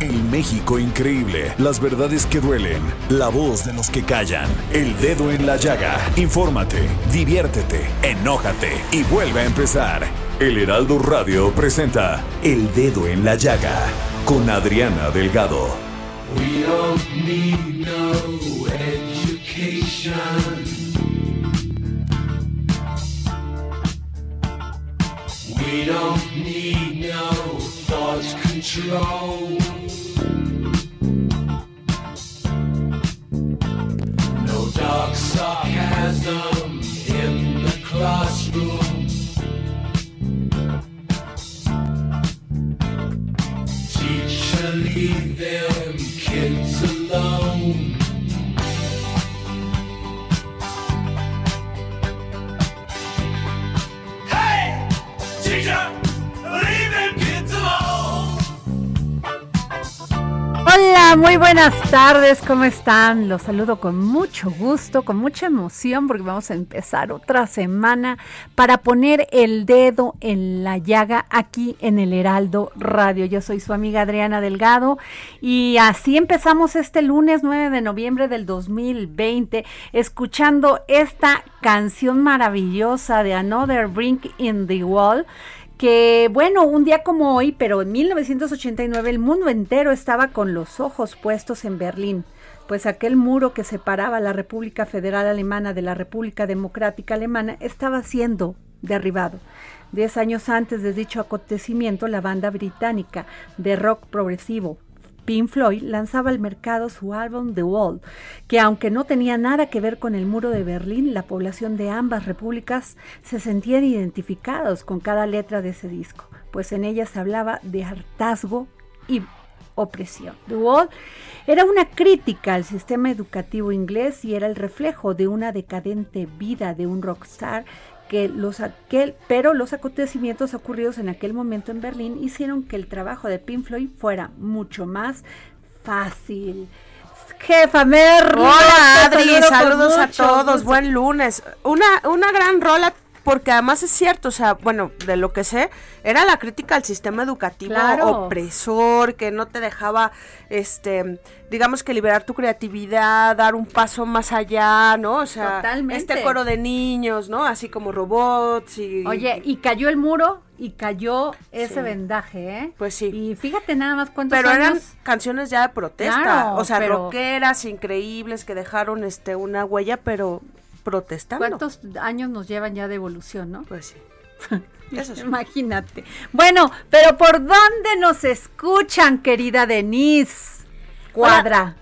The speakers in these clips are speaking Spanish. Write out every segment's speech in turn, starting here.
El México increíble, las verdades que duelen, la voz de los que callan, el dedo en la llaga. Infórmate, diviértete, enójate y vuelve a empezar. El Heraldo Radio presenta El Dedo en la Llaga con Adriana Delgado. We don't need no education. We don't need no thought control. No buenas tardes, ¿cómo están? Los saludo con mucho gusto, con mucha emoción, porque vamos a empezar otra semana para poner el dedo en la llaga aquí en el Heraldo Radio. Yo soy su amiga Adriana Delgado y así empezamos este lunes 9 de noviembre del 2020, escuchando esta canción maravillosa de Another Brink in the Wall que bueno, un día como hoy, pero en 1989 el mundo entero estaba con los ojos puestos en Berlín, pues aquel muro que separaba la República Federal Alemana de la República Democrática Alemana estaba siendo derribado. Diez años antes de dicho acontecimiento, la banda británica de rock progresivo Pink Floyd lanzaba al mercado su álbum The Wall, que aunque no tenía nada que ver con el muro de Berlín, la población de ambas repúblicas se sentían identificados con cada letra de ese disco, pues en ella se hablaba de hartazgo y opresión. The Wall era una crítica al sistema educativo inglés y era el reflejo de una decadente vida de un rockstar que los aquel, pero los acontecimientos ocurridos en aquel momento en Berlín hicieron que el trabajo de Pink Floyd fuera mucho más fácil. Jefa Mer. Hola Adri, saludos a todos, buen lunes. Una, una gran rola porque además es cierto, o sea, bueno, de lo que sé, era la crítica al sistema educativo Claro. opresor, que no te dejaba, este, digamos que liberar tu creatividad, dar un paso más allá, ¿no? O sea, Totalmente. este coro de niños, ¿no? Así como robots y... Oye, y cayó el muro y cayó ese Sí. vendaje, ¿eh? Pues sí. Y fíjate nada más cuántos Pero eran canciones ya de protesta, Claro, o sea, pero- rockeras increíbles que dejaron este una huella, pero protestando. ¿Cuántos años nos llevan ya de evolución, no? Pues sí. Eso sí. Imagínate. Bueno, pero ¿por dónde nos escuchan, querida Denise? Cuadra.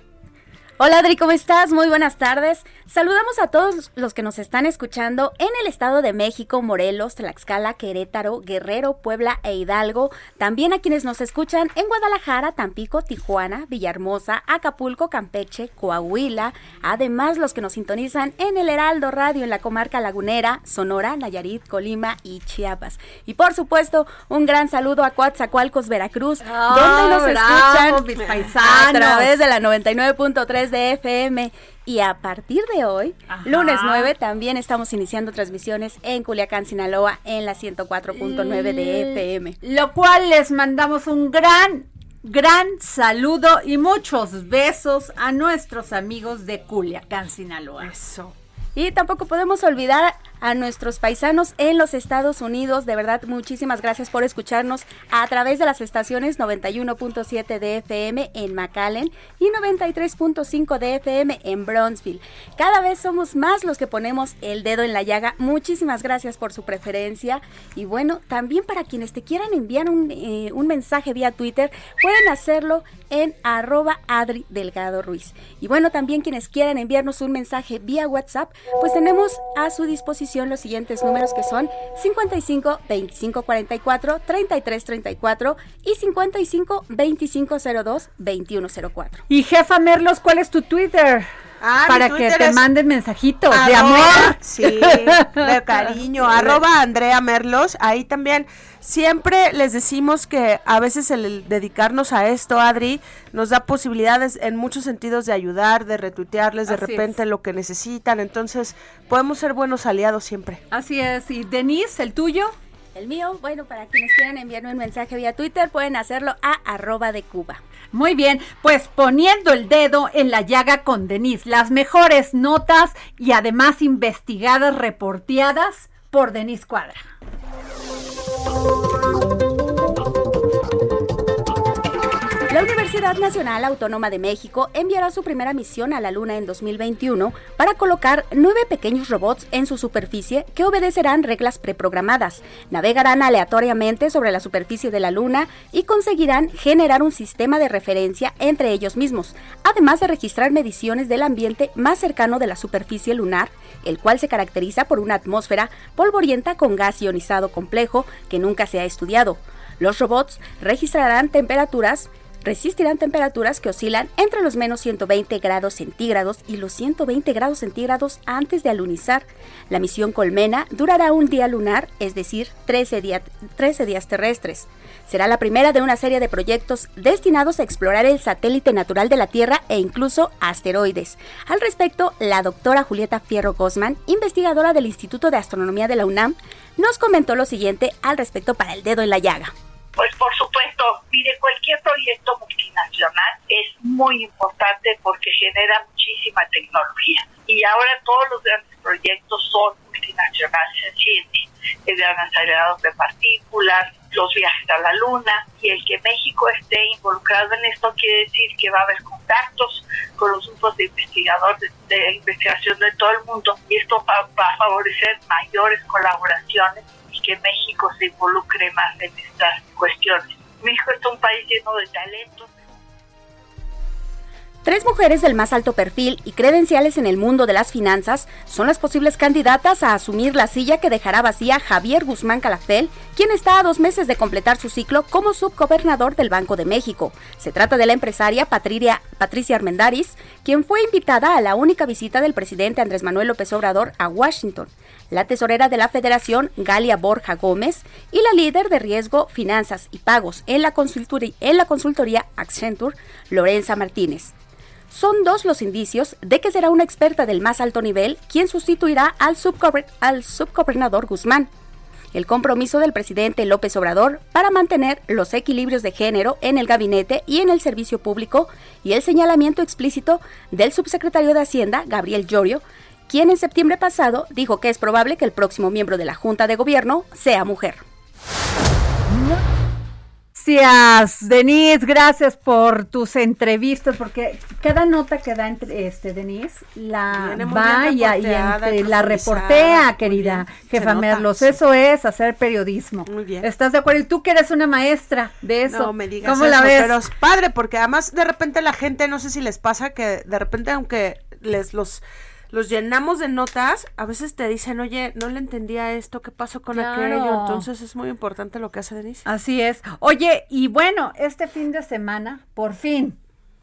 Hola Adri, ¿cómo estás? Muy buenas tardes. Saludamos a todos los que nos están escuchando en el Estado de México, Morelos, Tlaxcala, Querétaro, Guerrero, Puebla e Hidalgo. También a quienes nos escuchan en Guadalajara, Tampico, Tijuana, Villahermosa, Acapulco, Campeche, Coahuila. Además, los que nos sintonizan en el Heraldo Radio en la comarca lagunera, Sonora, Nayarit, Colima y Chiapas. Y por supuesto, un gran saludo a Coatzacoalcos, Veracruz, donde nos bravo, escuchan mis a través de la 99.3 de FM. Y a partir de hoy, Ajá. lunes 9, también estamos iniciando transmisiones en Culiacán, Sinaloa, en la 104.9 de FM. Lo cual les mandamos un gran, gran saludo y muchos besos a nuestros amigos de Culiacán, Sinaloa. Eso. Y tampoco podemos olvidar a nuestros paisanos en los Estados Unidos. De verdad, muchísimas gracias por escucharnos a través de las estaciones 91.7 de FM en McAllen y 93.5 de FM en Bronzeville. Cada vez somos más los que ponemos el dedo en la llaga. Muchísimas gracias por su preferencia. Y bueno, también para quienes te quieran enviar un, eh, un mensaje vía Twitter, pueden hacerlo en arroba Adri Delgado Ruiz. Y bueno, también quienes quieran enviarnos un mensaje vía WhatsApp, pues tenemos a su disposición los siguientes números que son 55 25 44 33 34 y 55 25 02 21 04. Y jefa Merlos, ¿cuál es tu Twitter? Ah, para que te manden mensajitos de Arroba- amor. Sí, de cariño. arroba Andrea Merlos. Ahí también siempre les decimos que a veces el dedicarnos a esto, Adri, nos da posibilidades en muchos sentidos de ayudar, de retuitearles de Así repente es. lo que necesitan. Entonces, podemos ser buenos aliados siempre. Así es. Y Denise, el tuyo. El mío, bueno, para quienes quieran enviarme un mensaje vía Twitter, pueden hacerlo a arroba de Cuba. Muy bien, pues poniendo el dedo en la llaga con Denise, las mejores notas y además investigadas, reporteadas por Denise Cuadra. La Universidad Nacional Autónoma de México enviará su primera misión a la Luna en 2021 para colocar nueve pequeños robots en su superficie que obedecerán reglas preprogramadas, navegarán aleatoriamente sobre la superficie de la Luna y conseguirán generar un sistema de referencia entre ellos mismos, además de registrar mediciones del ambiente más cercano de la superficie lunar, el cual se caracteriza por una atmósfera polvorienta con gas ionizado complejo que nunca se ha estudiado. Los robots registrarán temperaturas resistirán temperaturas que oscilan entre los menos 120 grados centígrados y los 120 grados centígrados antes de alunizar. La misión Colmena durará un día lunar, es decir, 13, día- 13 días terrestres. Será la primera de una serie de proyectos destinados a explorar el satélite natural de la Tierra e incluso asteroides. Al respecto, la doctora Julieta Fierro Gosman, investigadora del Instituto de Astronomía de la UNAM, nos comentó lo siguiente al respecto para el dedo en la llaga. Pues por supuesto, mire, cualquier proyecto multinacional es muy importante porque genera muchísima tecnología. Y ahora todos los grandes proyectos son multinacionales en ciencia. El gran acelerador de partículas, los viajes a la luna y el que México esté involucrado en esto quiere decir que va a haber contactos con los grupos de investigadores de, de investigación de todo el mundo y esto va, va a favorecer mayores colaboraciones que México se involucre más en estas cuestiones. México es un país lleno de talentos. Tres mujeres del más alto perfil y credenciales en el mundo de las finanzas son las posibles candidatas a asumir la silla que dejará vacía Javier Guzmán Calafel, quien está a dos meses de completar su ciclo como subgobernador del Banco de México. Se trata de la empresaria Patricia, Patricia Armendariz, quien fue invitada a la única visita del presidente Andrés Manuel López Obrador a Washington, la tesorera de la Federación Galia Borja Gómez y la líder de riesgo, finanzas y pagos en la consultoría, en la consultoría Accenture, Lorenza Martínez. Son dos los indicios de que será una experta del más alto nivel quien sustituirá al, subgober- al subgobernador Guzmán. El compromiso del presidente López Obrador para mantener los equilibrios de género en el gabinete y en el servicio público y el señalamiento explícito del subsecretario de Hacienda, Gabriel Llorio, quien en septiembre pasado dijo que es probable que el próximo miembro de la Junta de Gobierno sea mujer. Gracias, Denise, gracias por tus entrevistas, porque cada nota que da entre, este Denise la va y, entre- la reportea, querida jefa Merlos. Eso es hacer periodismo. Muy bien. ¿Estás de acuerdo? Y tú que eres una maestra de eso. No me digas ¿Cómo eso, la ves? pero es padre porque además de repente la gente, no sé si les pasa que de repente aunque les los los llenamos de notas, a veces te dicen, oye, no le entendía esto, ¿qué pasó con Claro. aquello? Entonces es muy importante lo que hace Denise. Así es. Oye, y bueno, este fin de semana, por fin.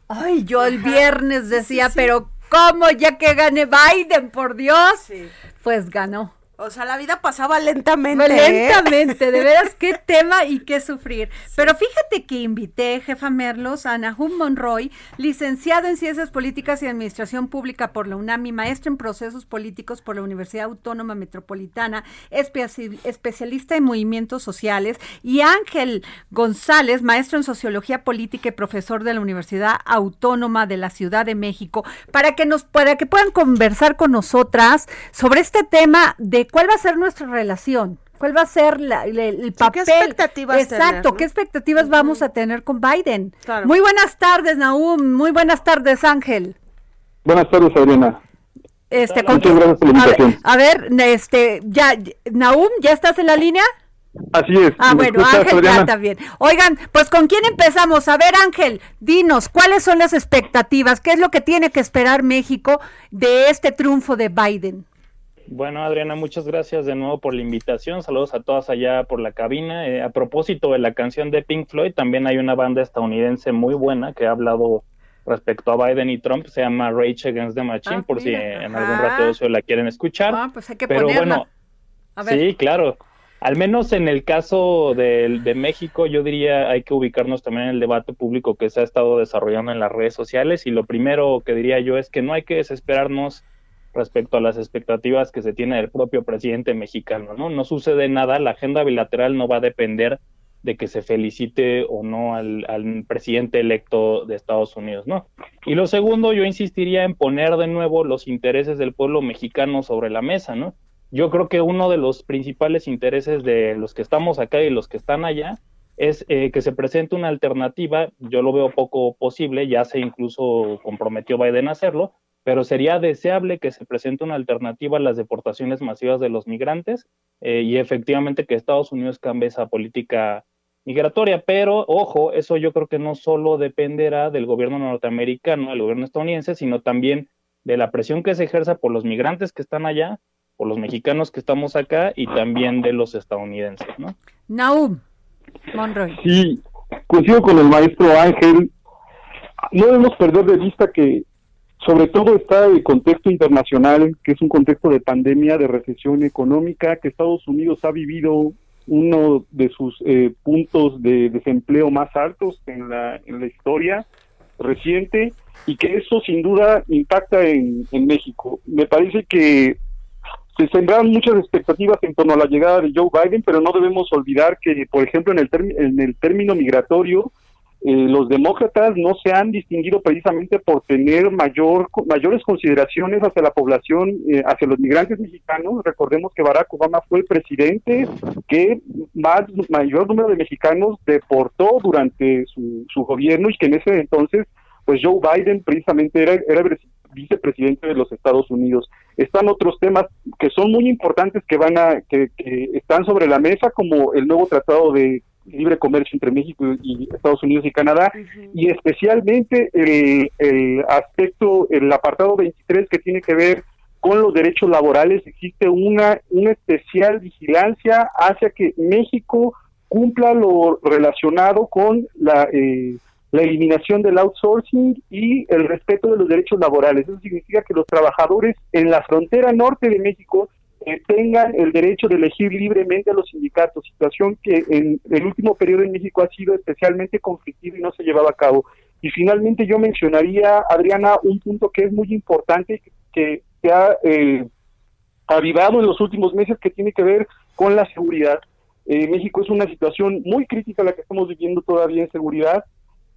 Ay, yo el viernes decía, pero ¿cómo ya que gane Biden, por Dios? Sí. Pues ganó. O sea, la vida pasaba lentamente. ¿eh? Lentamente, de veras, qué tema y qué sufrir. Pero fíjate que invité, jefa Merlos, a Nahum Monroy, licenciado en Ciencias Políticas y Administración Pública por la UNAM y maestro en Procesos Políticos por la Universidad Autónoma Metropolitana, espe- especialista en movimientos sociales, y Ángel González, maestro en Sociología Política y profesor de la Universidad Autónoma de la Ciudad de México, para que nos para que puedan conversar con nosotras sobre este tema de eh, ¿cuál va a ser nuestra relación? ¿Cuál va a ser la- el, el papel? ¿qué expectativas Exacto, tener, no? ¿qué expectativas vamos a tener con Biden? Claro. Muy buenas tardes, Naum. Muy buenas tardes, Ángel. Buenas tardes, Adriana. Este, Muchas con- gracias por la a ver, a ver, este, ya, Naum, ¿ya estás en la línea? Así es. Ah, ¿me bueno, escuchas, Ángel Adriana? ya también. Oigan, pues ¿con quién empezamos? A ver, Ángel, dinos, ¿cuáles son las expectativas? ¿Qué es lo que tiene que esperar México de este triunfo de Biden? Bueno, Adriana, muchas gracias de nuevo por la invitación. Saludos a todas allá por la cabina. Eh, a propósito de la canción de Pink Floyd, también hay una banda estadounidense muy buena que ha hablado respecto a Biden y Trump. Se llama Rage Against the Machine, Ah, por si en algún rato se la quieren escuchar. Ah, pues hay que Pero ponerla. bueno, A ver. Sí, claro. Al menos en el caso de, de México, yo diría hay que ubicarnos también en el debate público que se ha estado desarrollando en las redes sociales y lo primero que diría yo es que no hay que desesperarnos respecto a las expectativas que se tiene del propio presidente mexicano, ¿no? No sucede nada, la agenda bilateral no va a depender de que se felicite o no al, presidente electo de Estados Unidos, ¿no? Y lo segundo, yo insistiría en poner de nuevo los intereses del pueblo mexicano sobre la mesa, ¿no? Yo creo que uno de los principales intereses de los que estamos acá y los que están allá es eh, que se presente una alternativa, yo lo veo poco posible, ya se incluso comprometió Biden a hacerlo, pero sería deseable que se presente una alternativa a las deportaciones masivas de los migrantes eh, y efectivamente que Estados Unidos cambie esa política migratoria, pero ojo, eso yo creo que no solo dependerá del gobierno norteamericano, del gobierno estadounidense, sino también de la presión que se ejerza por los migrantes que están allá, por los mexicanos que estamos acá y también de los estadounidenses, ¿no? Naum Monroy. Sí, coincido con el maestro Ángel. No debemos perder de vista que sobre todo está el contexto internacional, que es un contexto de pandemia, de recesión económica, que Estados Unidos ha vivido uno de sus eh, puntos de desempleo más altos en la, en la historia reciente y que eso sin duda impacta en, México. Me parece que se sembraron muchas expectativas en torno a la llegada de Joe Biden, pero no debemos olvidar que, por ejemplo, en el, en el término migratorio, eh, los demócratas no se han distinguido precisamente por tener mayor mayores consideraciones hacia la población, eh, hacia los migrantes mexicanos. Recordemos que Barack Obama fue el presidente que más mayor número de mexicanos deportó durante su, su gobierno y que en ese entonces, pues Joe Biden precisamente era, era vicepresidente de los Estados Unidos. Están otros temas que son muy importantes que van a que, que están sobre la mesa como el nuevo tratado de libre comercio entre México y Estados Unidos y Canadá y especialmente el, el aspecto el apartado 23 que tiene que ver con los derechos laborales existe una una especial vigilancia hacia que México cumpla lo relacionado con la eh, la eliminación del outsourcing y el respeto de los derechos laborales. Eso significa que los trabajadores en la frontera norte de México eh, tengan el derecho de elegir libremente a los sindicatos, situación que en el último periodo en México ha sido especialmente conflictiva y no se llevaba a cabo. Y finalmente yo mencionaría, Adriana, un punto que es muy importante, que se ha eh, avivado en los últimos meses, que tiene que ver con la seguridad. Eh, México es una situación muy crítica la que estamos viviendo todavía en seguridad.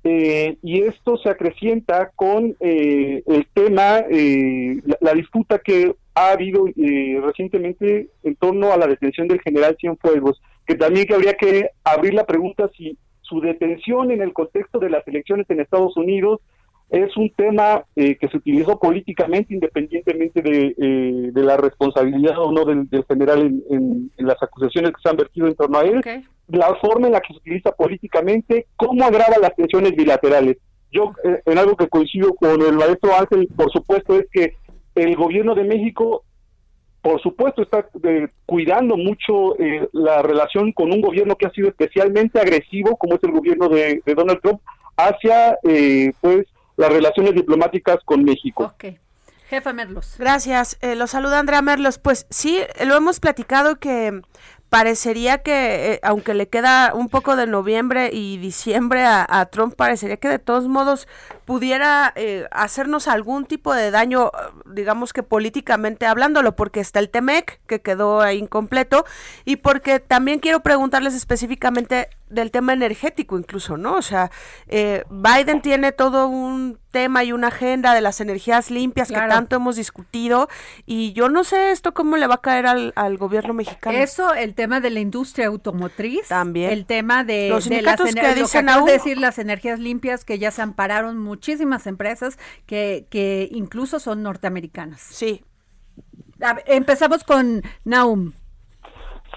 Eh, y esto se acrecienta con eh, el tema, eh, la, la, disputa que ha habido eh, recientemente en torno a la detención del general Cienfuegos, que también que habría que abrir la pregunta si su detención en el contexto de las elecciones en Estados Unidos es un tema eh, que se utilizó políticamente independientemente de, eh, de la responsabilidad o no del, del general en, en, en, las acusaciones que se han vertido en torno a él, okay. la forma en la que se utiliza políticamente, cómo agrava las tensiones bilaterales. Yo, eh, en algo que coincido con el maestro Ángel, por supuesto, es que el gobierno de México, por supuesto, está eh, cuidando mucho eh, la relación con un gobierno que ha sido especialmente agresivo, como es el gobierno de, de Donald Trump, hacia, eh, pues, las relaciones diplomáticas con México. Okay. Jefa Merlos. Gracias. Eh, lo saluda Andrea Merlos. Pues sí, lo hemos platicado que parecería que, eh, aunque le queda un poco de noviembre y diciembre a, a, Trump, parecería que de todos modos, pudiera eh, hacernos algún tipo de daño, digamos que políticamente hablándolo, porque está el TEMEC que quedó ahí incompleto y porque también quiero preguntarles específicamente del tema energético incluso, ¿no? O sea, eh, Biden tiene todo un tema y una agenda de las energías limpias que tanto hemos discutido y yo no sé esto cómo le va a caer al, al gobierno mexicano. Eso, el tema de la industria automotriz. También. El tema de, Los de las que lo que dicen aún- decir, las energías limpias, que ya se ampararon muchísimas empresas que, que incluso son norteamericanas. Sí. Ver, empezamos con Naum.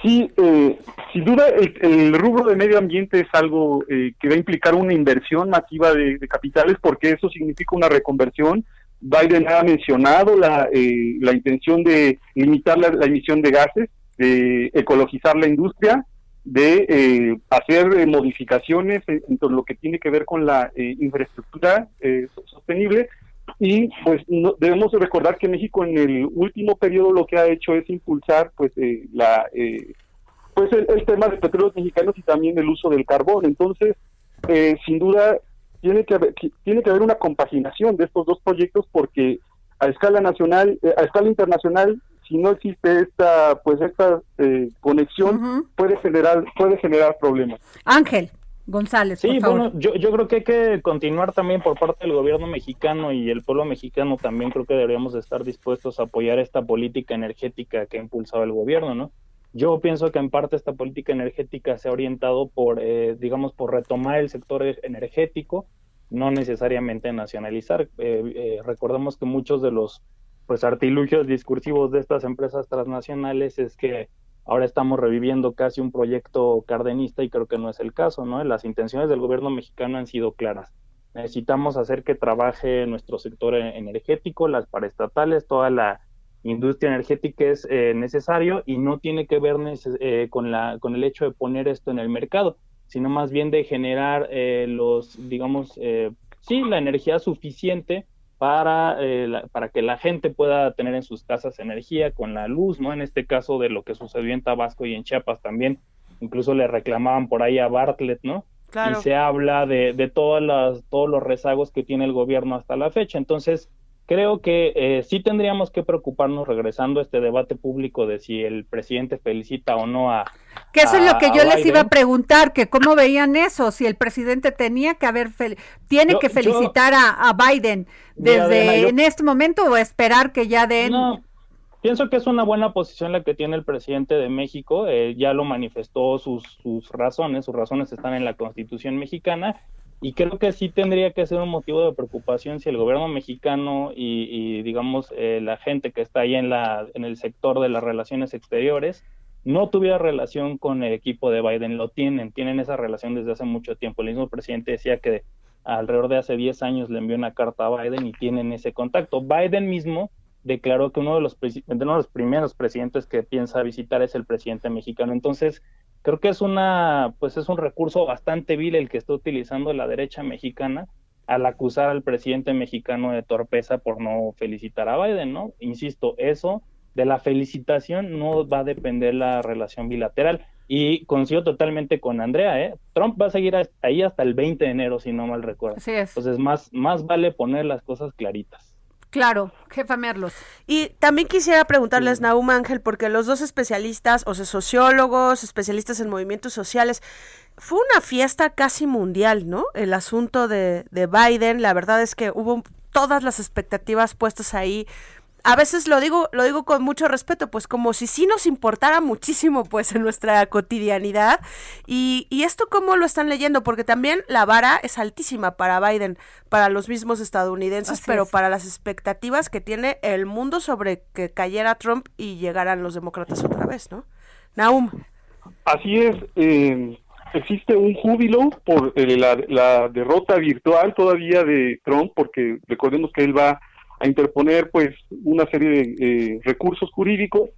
Sí, eh, sin duda el, el rubro de medio ambiente es algo eh, que va a implicar una inversión masiva de, de capitales porque eso significa una reconversión. Biden ha mencionado la, eh, la intención de limitar la, la emisión de gases, de ecologizar la industria, de eh, hacer eh, modificaciones en, en lo que tiene que ver con la eh, infraestructura eh, so- sostenible. Y pues no- debemos de recordar que México en el último periodo lo que ha hecho es impulsar pues eh, la eh, pues el, tema de petróleos mexicanos y también el uso del carbón. Entonces eh, sin duda tiene que haber tiene que haber una compaginación de estos dos proyectos porque a escala nacional eh, a escala internacional si no existe esta pues esta eh, conexión puede generar puede generar problemas Ángel González, Sí, por favor. bueno, yo, yo creo que hay que continuar también por parte del gobierno mexicano y el pueblo mexicano también creo que deberíamos de estar dispuestos a apoyar esta política energética que ha impulsado el gobierno, ¿no? Yo pienso que en parte esta política energética se ha orientado por, eh, digamos, por retomar el sector e- energético, no necesariamente nacionalizar. Eh, eh, recordemos que muchos de los pues artilugios discursivos de estas empresas transnacionales es que ahora estamos reviviendo casi un proyecto cardenista y creo que no es el caso, ¿no? Las intenciones del gobierno mexicano han sido claras. Necesitamos hacer que trabaje nuestro sector energético, las paraestatales, toda la industria energética es eh, necesario y no tiene que ver eh, con, la, con el hecho de poner esto en el mercado, sino más bien de generar eh, los, digamos, eh, sí, la energía suficiente para, eh, la- para que la gente pueda tener en sus casas energía con la luz, ¿no? En este caso de lo que sucedió en Tabasco y en Chiapas también, incluso le reclamaban por ahí a Bartlett, ¿no? Claro. Y se habla de, de todas las, todos los rezagos que tiene el gobierno hasta la fecha. Entonces, creo que eh, sí tendríamos que preocuparnos regresando a este debate público de si el presidente felicita o no a... Que eso es lo que yo les iba a preguntar, que cómo veían eso, si el presidente tenía que haber, tiene Yo- que yo- felicitar a, a Biden desde Adriana, yo- en este momento o esperar que ya den... No, pienso que es una buena posición la que tiene el presidente de México. eh, ya lo manifestó sus, sus razones, sus razones están en la Constitución mexicana. Y creo que sí tendría que ser un motivo de preocupación si el gobierno mexicano y, digamos, eh, la gente que está ahí en, la, en el sector de las relaciones exteriores no tuviera relación con el equipo de Biden. Lo tienen, tienen esa relación desde hace mucho tiempo. El mismo presidente decía que alrededor de hace 10 años le envió una carta a Biden y tienen ese contacto. Biden mismo declaró que uno de los, uno de los primeros presidentes que piensa visitar es el presidente mexicano. Entonces, creo que es una, pues es un recurso bastante vil el que está utilizando la derecha mexicana al acusar al presidente mexicano de torpeza por no felicitar a Biden, ¿no? Insisto, eso de la felicitación no va a depender la relación bilateral. Y coincido totalmente con Andrea, ¿eh? Trump va a seguir ahí hasta el 20 de enero, si no mal recuerdo. Así es. Entonces, más, más vale poner las cosas claritas. Claro, jefa Merlos. Y también quisiera preguntarles, Naum Ángel, porque los dos especialistas, o sea, sociólogos, especialistas en movimientos sociales, fue una fiesta casi mundial, ¿no? El asunto de, de Biden, la verdad es que hubo todas las expectativas puestas ahí. A veces lo digo, lo digo con mucho respeto, pues como si sí nos importara muchísimo, pues en nuestra cotidianidad. Y, y esto cómo lo están leyendo, porque también la vara es altísima para Biden, para los mismos estadounidenses, Así pero es. para las expectativas que tiene el mundo sobre que cayera Trump y llegaran los demócratas otra vez, ¿no? Naum. Así es, eh, existe un júbilo por eh, la, la derrota virtual todavía de Trump, porque recordemos que él va a interponer pues una serie de eh, recursos jurídicos.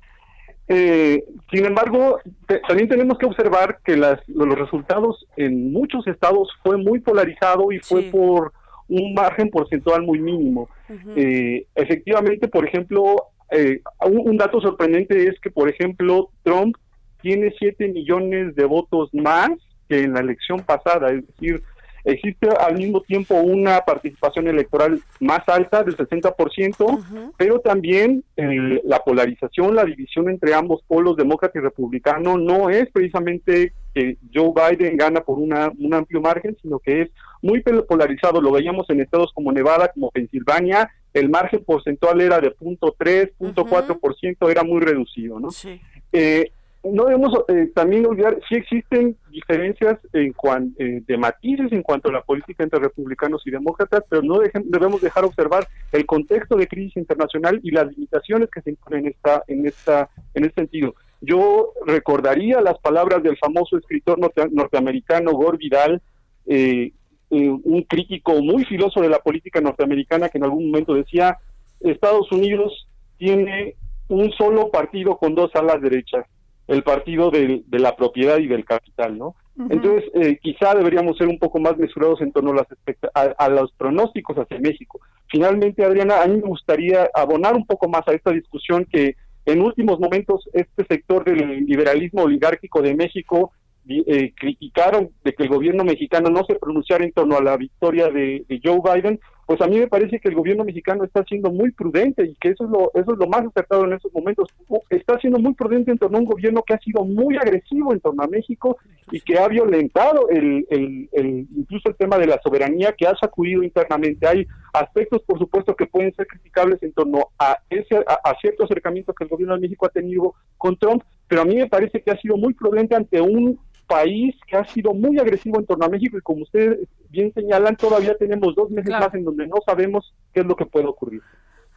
Eh, sin embargo, te- también tenemos que observar que las, los resultados en muchos estados fue muy polarizado y fue Sí. por un margen porcentual muy mínimo. Eh, efectivamente, por ejemplo, eh, un, un dato sorprendente es que, por ejemplo, Trump tiene 7 millones de votos más que en la elección pasada, es decir, existe al mismo tiempo una participación electoral más alta del 60%, pero también eh, la polarización, la división entre ambos polos, demócrata y republicano, no es precisamente que Joe Biden gana por una, un amplio margen, sino que es muy polarizado. Lo veíamos en estados como Nevada, como Pensilvania, el margen porcentual era de 0.3, 0.4%, era muy reducido, ¿no? Sí. Eh, no debemos eh, también olvidar, sí existen diferencias en cuan, eh, de matices en cuanto a la política entre republicanos y demócratas, pero no debemos dejar observar el contexto de crisis internacional y las limitaciones que se imponen en esta, en esta, en este sentido. Yo recordaría las palabras del famoso escritor norte- norteamericano Gore Vidal, eh, eh, un crítico muy filoso de la política norteamericana que en algún momento decía Estados Unidos tiene un solo partido con dos alas derechas, el partido del- de la propiedad y del capital, ¿no? Entonces, eh, quizá deberíamos ser un poco más mesurados en torno a, las a, a los pronósticos hacia México. Finalmente, Adriana, a mí me gustaría abonar un poco más a esta discusión que en últimos momentos este sector del liberalismo oligárquico de México eh, criticaron de que el gobierno mexicano no se pronunciara en torno a la victoria de, de Joe Biden, pues a mí me parece que el gobierno mexicano está siendo muy prudente y que eso es lo eso es lo más acertado en estos momentos. Está siendo muy prudente en torno a un gobierno que ha sido muy agresivo en torno a México y que ha violentado el, el, incluso el tema de la soberanía que ha sacudido internamente. Hay aspectos, por supuesto, que pueden ser criticables en torno a ese a, a cierto acercamiento que el gobierno de México ha tenido con Trump, pero a mí me parece que ha sido muy prudente ante un país que ha sido muy agresivo en torno a México y como ustedes bien señalan, todavía tenemos dos meses Claro. más en donde no sabemos qué es lo que puede ocurrir.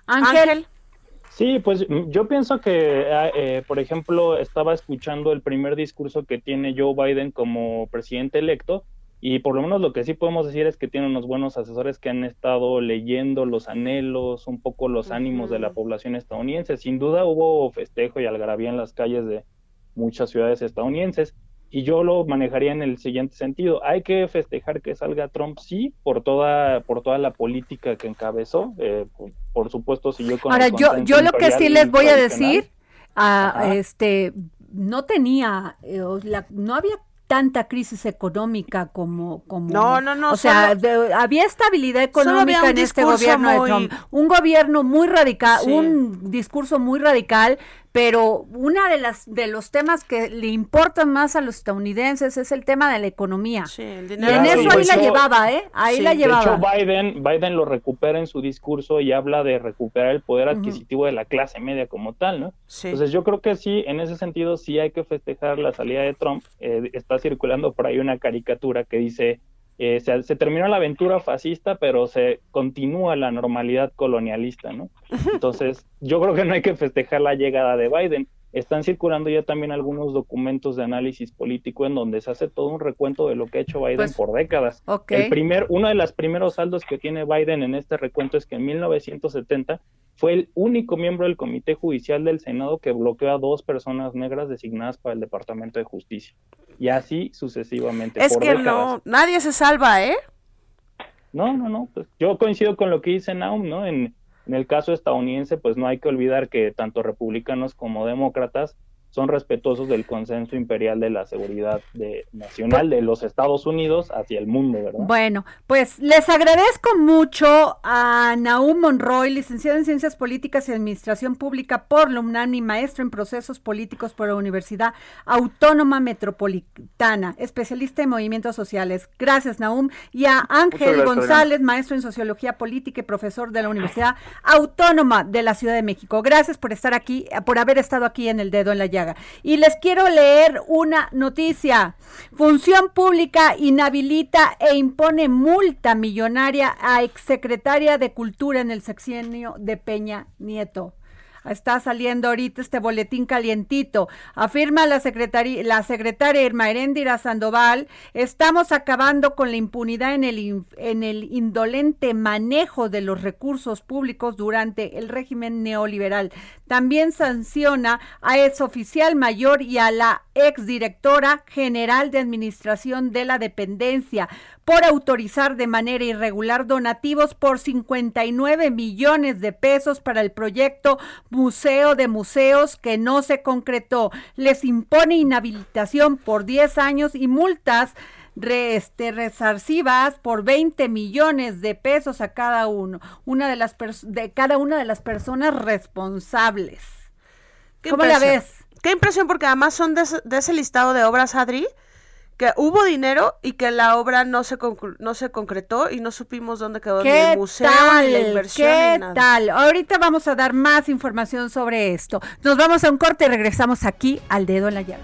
Ángel, Sí, pues mm, yo pienso que, ah, eh, por ejemplo, estaba escuchando el primer discurso que tiene Joe Biden como presidente electo y por lo menos lo que sí podemos decir es que tiene unos buenos asesores que han estado leyendo los anhelos, un poco los ánimos de la población estadounidense. Sin duda hubo festejo y algarabía en las calles de muchas ciudades estadounidenses. Y yo lo manejaría en el siguiente sentido. Hay que festejar que salga Trump, sí, por toda, por toda la política que encabezó. eh, por, por supuesto, siguió con el ahora yo, yo lo que sí les voy a decir, ah, este, no tenía, eh, la- no había tanta crisis económica como, como No, no, no, o sea solo- de- había estabilidad había económica en este gobierno de Trump un gobierno muy radical Sí. un discurso muy radical pero una de las de los temas que le importan más a los estadounidenses es el tema de la economía Sí, el y dinero en Claro, eso y ahí la llevaba eh ahí Sí, la de De llevaba hecho, Biden, Biden lo recupera en su discurso y habla de recuperar el poder adquisitivo de la clase media como tal, ¿no? Sí. Entonces yo creo que sí, en ese sentido sí hay que festejar la salida de Trump. Eh, está circulando por ahí una caricatura que dice, eh, se, se terminó la aventura fascista, pero se continúa la normalidad colonialista, ¿no? Entonces yo creo que no hay que festejar la llegada de Biden. Están circulando ya también algunos documentos de análisis político en donde se hace todo un recuento de lo que ha hecho Biden Pues, por décadas. ok. El primer, uno de los primeros saldos que tiene Biden en este recuento es que en 1970 fue el único miembro del Comité Judicial del Senado que bloqueó a dos personas negras designadas para el Departamento de Justicia. Y así sucesivamente. Es por que décadas. no, nadie se salva, ¿eh? No, no, no. Pues yo coincido con lo que dice Naum, ¿no? En, en el caso estadounidense, pues no hay que olvidar que tanto republicanos como demócratas son respetuosos del consenso imperial de la seguridad de, nacional de los Estados Unidos hacia el mundo, ¿verdad? Bueno, pues les agradezco mucho a Naum Monroy, licenciado en Ciencias Políticas y Administración Pública por la UNAM y maestro en Procesos Políticos por la Universidad Autónoma Metropolitana, especialista en movimientos sociales. Gracias, Naum. Y a Ángel gracias, González, maestro en Sociología Política y profesor de la Universidad Autónoma de la Ciudad de México. Gracias por estar aquí, por haber estado aquí en el dedo en la llaga. Y les quiero leer una noticia. Función Pública inhabilita e impone multa millonaria a exsecretaria de Cultura en el sexenio de Peña Nieto. Está saliendo ahorita este boletín calientito. Afirma la, secretaria, la secretaria Irma Heréndira Sandoval, estamos acabando con la impunidad en el, in- en el indolente manejo de los recursos públicos durante el régimen neoliberal. También sanciona a ex oficial mayor y a la exdirectora general de administración de la dependencia por autorizar de manera irregular donativos por 59 millones de pesos para el proyecto Museo de Museos que no se concretó. Les impone inhabilitación por 10 años y multas re- este, resarcivas por 20 millones de pesos a cada uno, una de las de cada una de las personas responsables. Qué ¿Cómo la ves? Qué impresión, porque además son de ese, de ese listado de obras, Adri, que hubo dinero y que la obra no se, conclu- no se concretó y no supimos dónde quedó ni ¿Qué el museo, tal? ni la inversión, ¿Qué ni nada. tal? Ahorita vamos a dar más información sobre esto. Nos vamos a un corte y regresamos aquí al dedo en la llaga.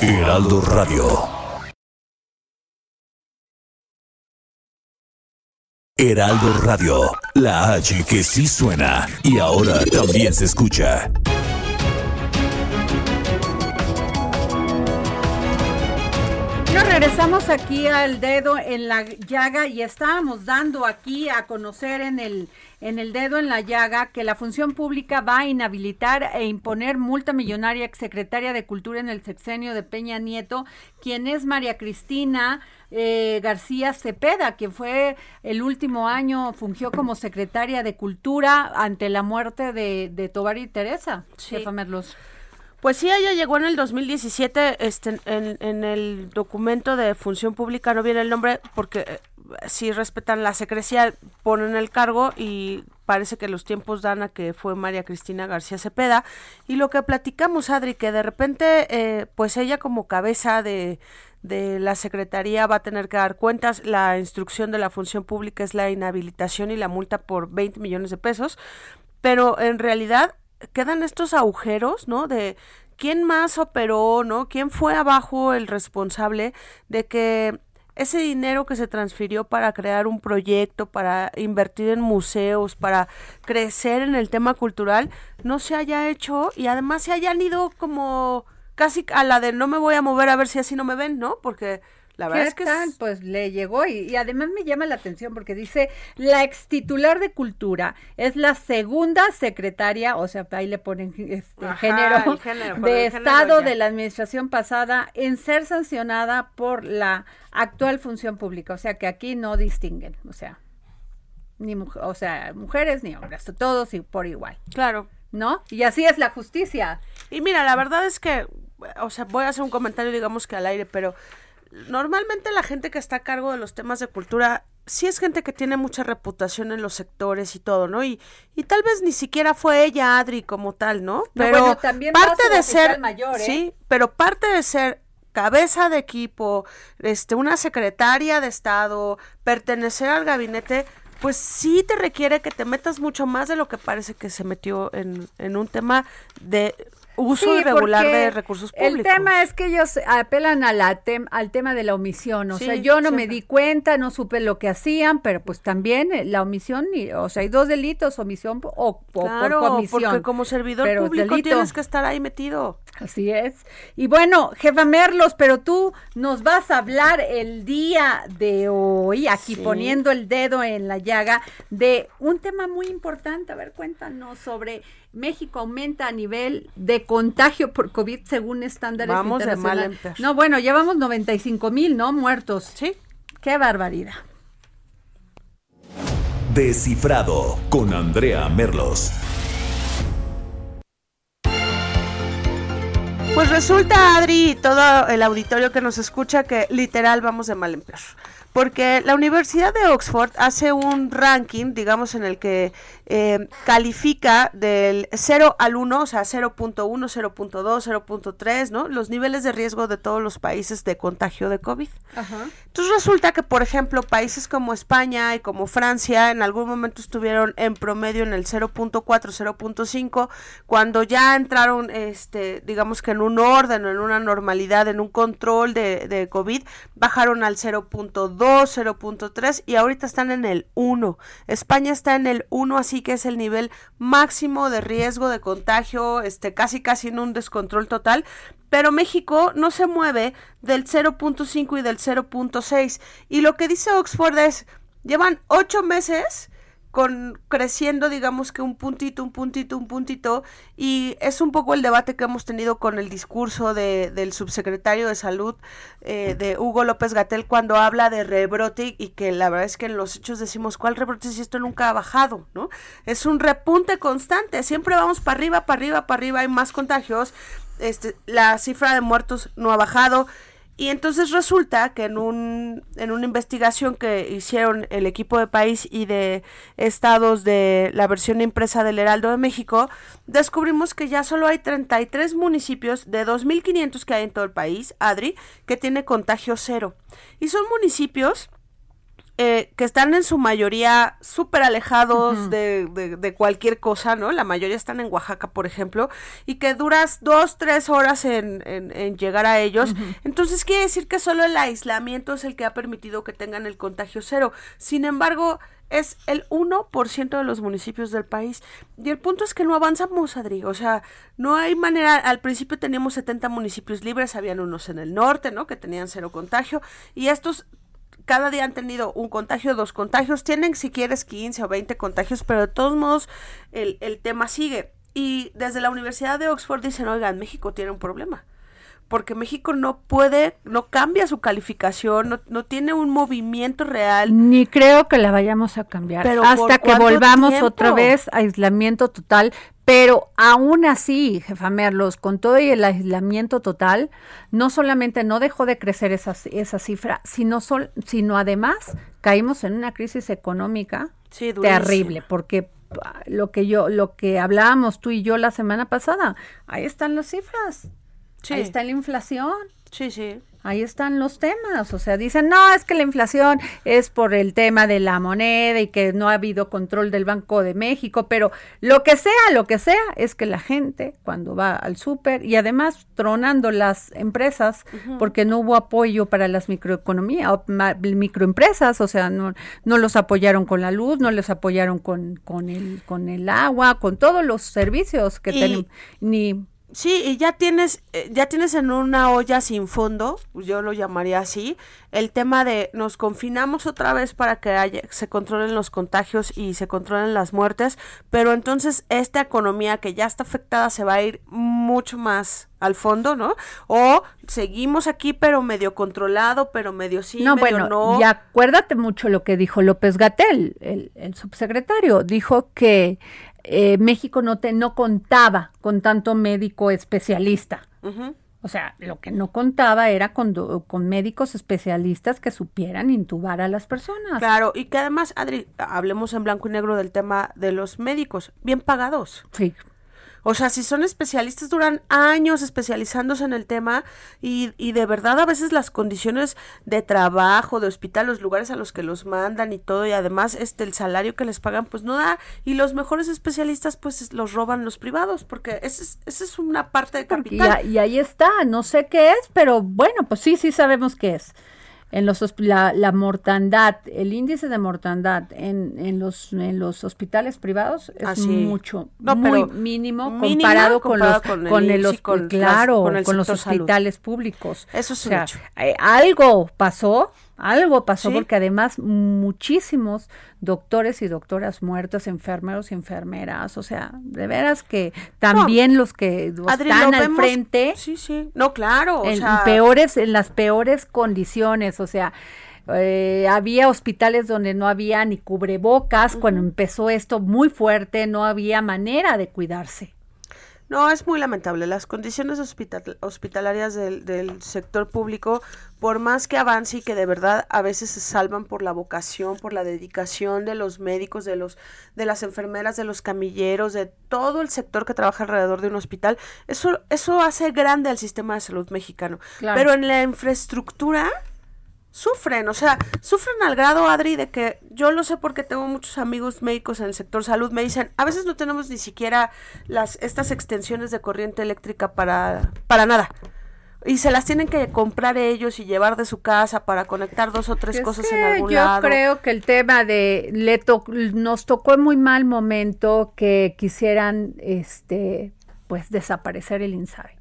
Heraldo Radio. Heraldo Radio, la H que sí suena y ahora también se escucha. Nos regresamos aquí al dedo en la llaga y estábamos dando aquí a conocer en el en el dedo en la llaga que la función pública va a inhabilitar e imponer multa millonaria ex secretaria de Cultura en el sexenio de Peña Nieto, quien es María Cristina eh, García Cepeda, que fue el último año, fungió como secretaria de Cultura ante la muerte de, de Tobar y Teresa. Sí. Jefa Merlos. Pues sí, ella llegó en el 2017, este, en, el documento de función pública no viene el nombre porque eh, sí respetan la secrecía, ponen el cargo y parece que los tiempos dan a que fue María Cristina García Cepeda. Y lo que platicamos, Adri, que de repente, eh, pues ella como cabeza de, de la Secretaría va a tener que dar cuentas. La instrucción de la función pública es la inhabilitación y la multa por 20 millones de pesos. Pero en realidad quedan estos agujeros, ¿no? De quién más operó, ¿no? ¿Quién fue abajo el responsable de que ese dinero que se transfirió para crear un proyecto, para invertir en museos, para crecer en el tema cultural, no se haya hecho y además se hayan ido como casi a la de no me voy a mover a ver si así no me ven, ¿no? Porque la verdad ¿Qué es que es- Pues le llegó y, y además me llama la atención porque dice la ex titular de cultura es la segunda secretaria, o sea, ahí le ponen este Ajá, género, de estado de la administración pasada en ser sancionada por la actual función pública, o sea que aquí no distinguen, o sea, ni o sea, mujeres ni hombres, todos y por igual, claro. ¿no? Y así es la justicia. Y mira, la verdad es que, o sea, voy a hacer un comentario, digamos que al aire, pero normalmente la gente que está a cargo de los temas de cultura, sí es gente que tiene mucha reputación en los sectores y todo, ¿no? Y, y tal vez ni siquiera fue ella, Adri, como tal, ¿no? Pero bueno, también parte de ser, mayor, ¿eh? sí, pero parte de ser cabeza de equipo, este, una secretaria de Estado, pertenecer al gabinete, pues sí te requiere que te metas mucho más de lo que parece que se metió en, en un tema de uso Sí, irregular de recursos públicos. El tema es que ellos apelan a la tem- al tema de la omisión. O Sí, sea, yo no me di cuenta, no supe lo que hacían, pero pues también eh, la omisión, y- o sea, hay dos delitos, omisión o, o Claro, por comisión. porque como servidor Pero público delito. tienes que estar ahí metido. Así es. Y bueno, jefa Merlos, pero tú nos vas a hablar el día de hoy, aquí Sí. poniendo el dedo en la llaga, de un tema muy importante. A ver, cuéntanos sobre México aumenta a nivel de contagio por COVID según estándares Vamos de mal internacionales. No, bueno, llevamos 95 mil, ¿no? Muertos. Sí. Qué barbaridad. Descifrado con Andrea Merlos. Pues resulta, Adri, y todo el auditorio que nos escucha, que literal vamos de mal en peor. Porque la Universidad de Oxford hace un ranking, digamos, en el que eh, califica del 0 al 1, o sea, 0.1, 0.2, 0.3, ¿no? Los niveles de riesgo de todos los países de contagio de COVID. Entonces resulta que, por ejemplo, países como España y como Francia en algún momento estuvieron en promedio en el 0.4, 0.5, cuando ya entraron, este, digamos que en un orden o en una normalidad, en un control de, de COVID, bajaron al 0.2, 0.3 y ahorita están en el 1. España está en el 1, así que es el nivel máximo de riesgo de contagio, este, casi casi en un descontrol total, pero México no se mueve del 0.5 y del 0.6. Y lo que dice Oxford es, llevan ocho meses con creciendo, digamos que un puntito, un puntito, un puntito, y es un poco el debate que hemos tenido con el discurso de, del subsecretario de Salud eh, de Hugo López Gatel cuando habla de rebrote y que la verdad es que en los hechos decimos, ¿cuál rebrote si esto nunca ha bajado? ¿no? Es un repunte constante, siempre vamos para arriba, para arriba, para arriba, hay más contagios, este, la cifra de muertos no ha bajado, y entonces resulta que en, un, en una investigación que hicieron el equipo de país y de estados de la versión impresa del Heraldo de México, descubrimos que ya solo hay 33 municipios de 2.500 que hay en todo el país, Adri, que tiene contagio cero. Y son municipios eh, que están en su mayoría súper alejados de, de, de cualquier cosa, ¿no? La mayoría están en Oaxaca, por ejemplo, y que duras dos, tres horas en, en, en llegar a ellos. Entonces quiere decir que solo el aislamiento es el que ha permitido que tengan el contagio cero. Sin embargo, es el 1% de los municipios del país. Y el punto es que no avanzamos, Adri. O sea, no hay manera. Al principio teníamos 70 municipios libres, habían unos en el norte, ¿no? Que tenían cero contagio. Y estos cada día han tenido un contagio, dos contagios, tienen si quieres 15 o 20 contagios, pero de todos modos el, el tema sigue. Y desde la Universidad de Oxford dicen, oigan, México tiene un problema porque México no puede, no cambia su calificación, no, no tiene un movimiento real. Ni creo que la vayamos a cambiar Pero ¿por hasta que volvamos tiempo? otra vez a aislamiento total. Pero aún así, jefa Merlos, con todo y el aislamiento total, no solamente no dejó de crecer esa, esa cifra, sino, sol, sino además caímos en una crisis económica Sí, terrible, porque ah, lo que yo, lo que hablábamos tú y yo la semana pasada, ahí están las cifras, Sí. ahí está la inflación. Sí, sí. Ahí están los temas, o sea, dicen, no, es que la inflación es por el tema de la moneda y que no ha habido control del Banco de México, pero lo que sea, lo que sea, es que la gente cuando va al súper y además tronando las empresas porque no hubo apoyo para las microeconomías, o ma- microempresas, o sea, no, no los apoyaron con la luz, no les apoyaron con, con, el, con el agua, con todos los servicios que Y- tenemos, ni... Sí, y ya tienes, eh, ya tienes en una olla sin fondo, yo lo llamaría así, el tema de nos confinamos otra vez para que haya- se controlen los contagios y se controlen las muertes, pero entonces esta economía que ya está afectada se va a ir mucho más al fondo, ¿no? O seguimos aquí pero medio controlado, pero medio sí, no, medio bueno, no. y acuérdate mucho lo que dijo López Gatel, el, el subsecretario, dijo que eh, México no, te, no contaba con tanto médico especialista. O sea, lo que no contaba era con, do- con médicos especialistas que supieran intubar a las personas. Claro, y que además, Adri, hablemos en blanco y negro del tema de los médicos, bien pagados. Sí, O sea, si son especialistas, duran años especializándose en el tema y, y de verdad a veces las condiciones de trabajo, de hospital, los lugares a los que los mandan y todo, y además este el salario que les pagan, pues no da. Y los mejores especialistas, pues es- los roban los privados, porque esa es, esa es una parte de capital. ya- y ahí está, no sé qué es, pero bueno, pues sí, sí sabemos qué es. En los la, la mortandad, el índice de mortandad en, en los en los hospitales privados es Ah, mínimo, No, muy mínimo mínimo comparado, comparado con con los el con el, con las- claro, con el con los salud. hospitales públicos. Eso es O un hecho. eh, algo pasó, algo pasó Sí. porque además muchísimos doctores y doctoras muertas, enfermeros y enfermeras, o sea, de veras que también los que Adri, están al vemos- frente Sí, sí. No, claro. o en sea, peores, en las peores condiciones, o sea, eh, había hospitales donde no había ni cubrebocas, cuando empezó esto muy fuerte, no había manera de cuidarse. No, es muy lamentable. Las condiciones hospital- hospitalarias del, del sector público, por más que avance y que de verdad a veces se salvan por la vocación, por la dedicación de los médicos, de los, de las enfermeras, de los camilleros, de todo el sector que trabaja alrededor de un hospital, eso, eso hace grande al sistema de salud mexicano. Claro. Pero en la infraestructura sufren, o sea, sufren al grado, Adri, de que yo lo sé porque tengo muchos amigos médicos en el sector salud, me dicen, a veces no tenemos ni siquiera las estas extensiones de corriente eléctrica para, para nada. Y se las tienen que comprar ellos y llevar de su casa para conectar dos o tres Es cosas en algún yo lado. creo que el tema de le to- nos tocó en muy mal momento que quisieran este pues desaparecer el INSABI.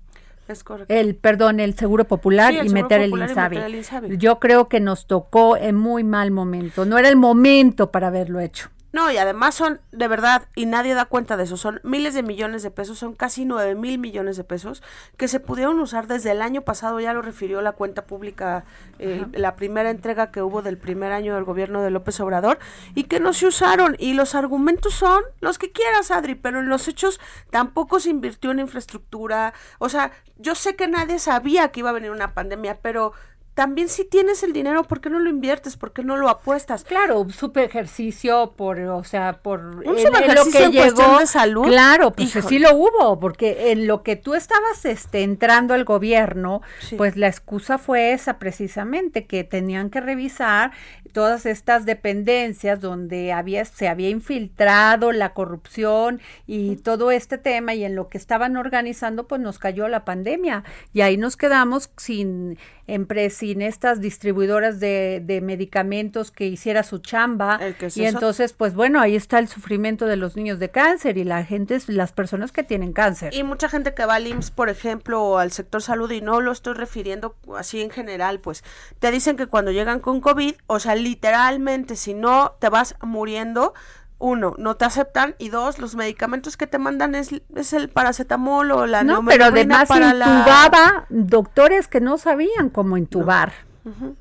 Es correcto. El perdón, el Seguro Popular Sí, el y Seguro meter el y meter el INSABI. Yo creo que nos tocó en muy mal momento. No era el momento para haberlo hecho. No, y además son, de verdad, y nadie da cuenta de eso, son miles de millones de pesos, son casi nueve mil millones de pesos que se pudieron usar desde el año pasado, ya lo refirió la cuenta pública, eh, la primera entrega que hubo del primer año del gobierno de López Obrador, y que no se usaron, y los argumentos son los que quieras, Adri, pero en los hechos tampoco se invirtió en infraestructura, o sea, yo sé que nadie sabía que iba a venir una pandemia, pero también si tienes el dinero, ¿por qué no lo inviertes? ¿Por qué no lo apuestas? Claro, un super ejercicio por, o sea, por Un en- en subejercicio en cuestión de salud. Claro, pues Híjole. sí lo hubo, porque en lo que tú estabas este entrando al gobierno, Sí. pues la excusa fue esa precisamente que tenían que revisar todas estas dependencias donde había se había infiltrado la corrupción y todo este tema y en lo que estaban organizando pues nos cayó la pandemia. Y ahí nos quedamos sin empre- sin estas distribuidoras de, de medicamentos que hiciera su chamba. Es y eso. entonces pues bueno ahí está el sufrimiento de los niños de cáncer y la gente las personas que tienen cáncer. Y mucha gente que va al IMSS, por ejemplo, o al sector salud, y no lo estoy refiriendo así en general, pues te dicen que cuando llegan con COVID, o sea, literalmente, si no te vas muriendo, uno, no te aceptan, y dos, los medicamentos que te mandan es, es el paracetamol o la no pero además para la- intubaba doctores que no sabían cómo intubar